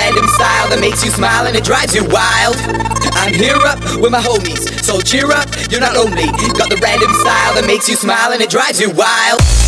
random style that makes you smile and it drives you wild. I'm here up with my homies, so cheer up, you're not lonely. Got the random style that makes you smile and it drives you wild.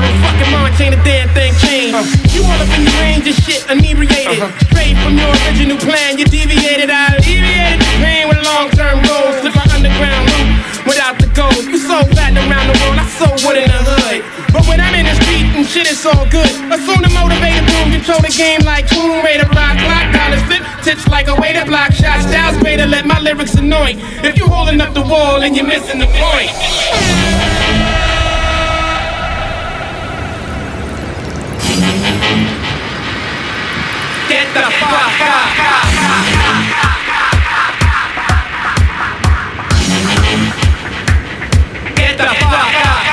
Name. Fucking March ain't a damn thing changed. Uh-huh. You all up in the range of shit, inebriated. Uh-huh. Straight from your original plan, you deviated. I alleviated the pain with long term goals. Slip an underground loop without the gold. You so fat around the world, I so wood in the hood. But when I'm in the street and shit, it's all good. Assume the motivated boom, control the game like Tomb Raider, rock, clock, dollars flip, tips like a way to block shots. Styles way to let my lyrics annoy. If you holding up the wall and you're missing the point. Get the fuck up.